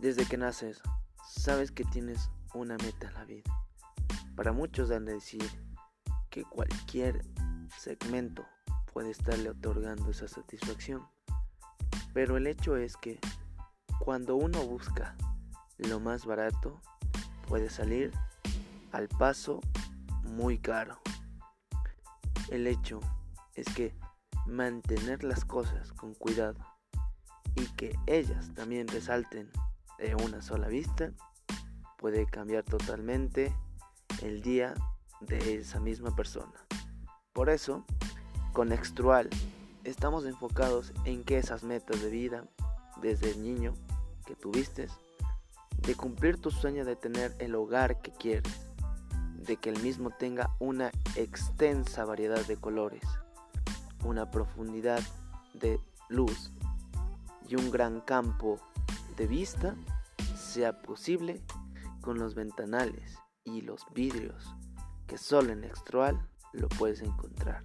Desde que naces, sabes que tienes una meta en la vida. Para muchos dan de decir que cualquier segmento puede estarle otorgando esa satisfacción. Pero el hecho es que cuando uno busca lo más barato, puede salir al paso muy caro. El hecho es que mantener las cosas con cuidado y que ellas también resalten de una sola vista puede cambiar totalmente el día de esa misma persona. Por eso, con Extrual estamos enfocados en que esas metas de vida desde el niño que tuviste, de cumplir tu sueño de tener el hogar que quieres, de que el mismo tenga una extensa variedad de colores, una profundidad de luz y un gran campo de vista sea posible con los ventanales y los vidrios que solo en Extrual lo puedes encontrar.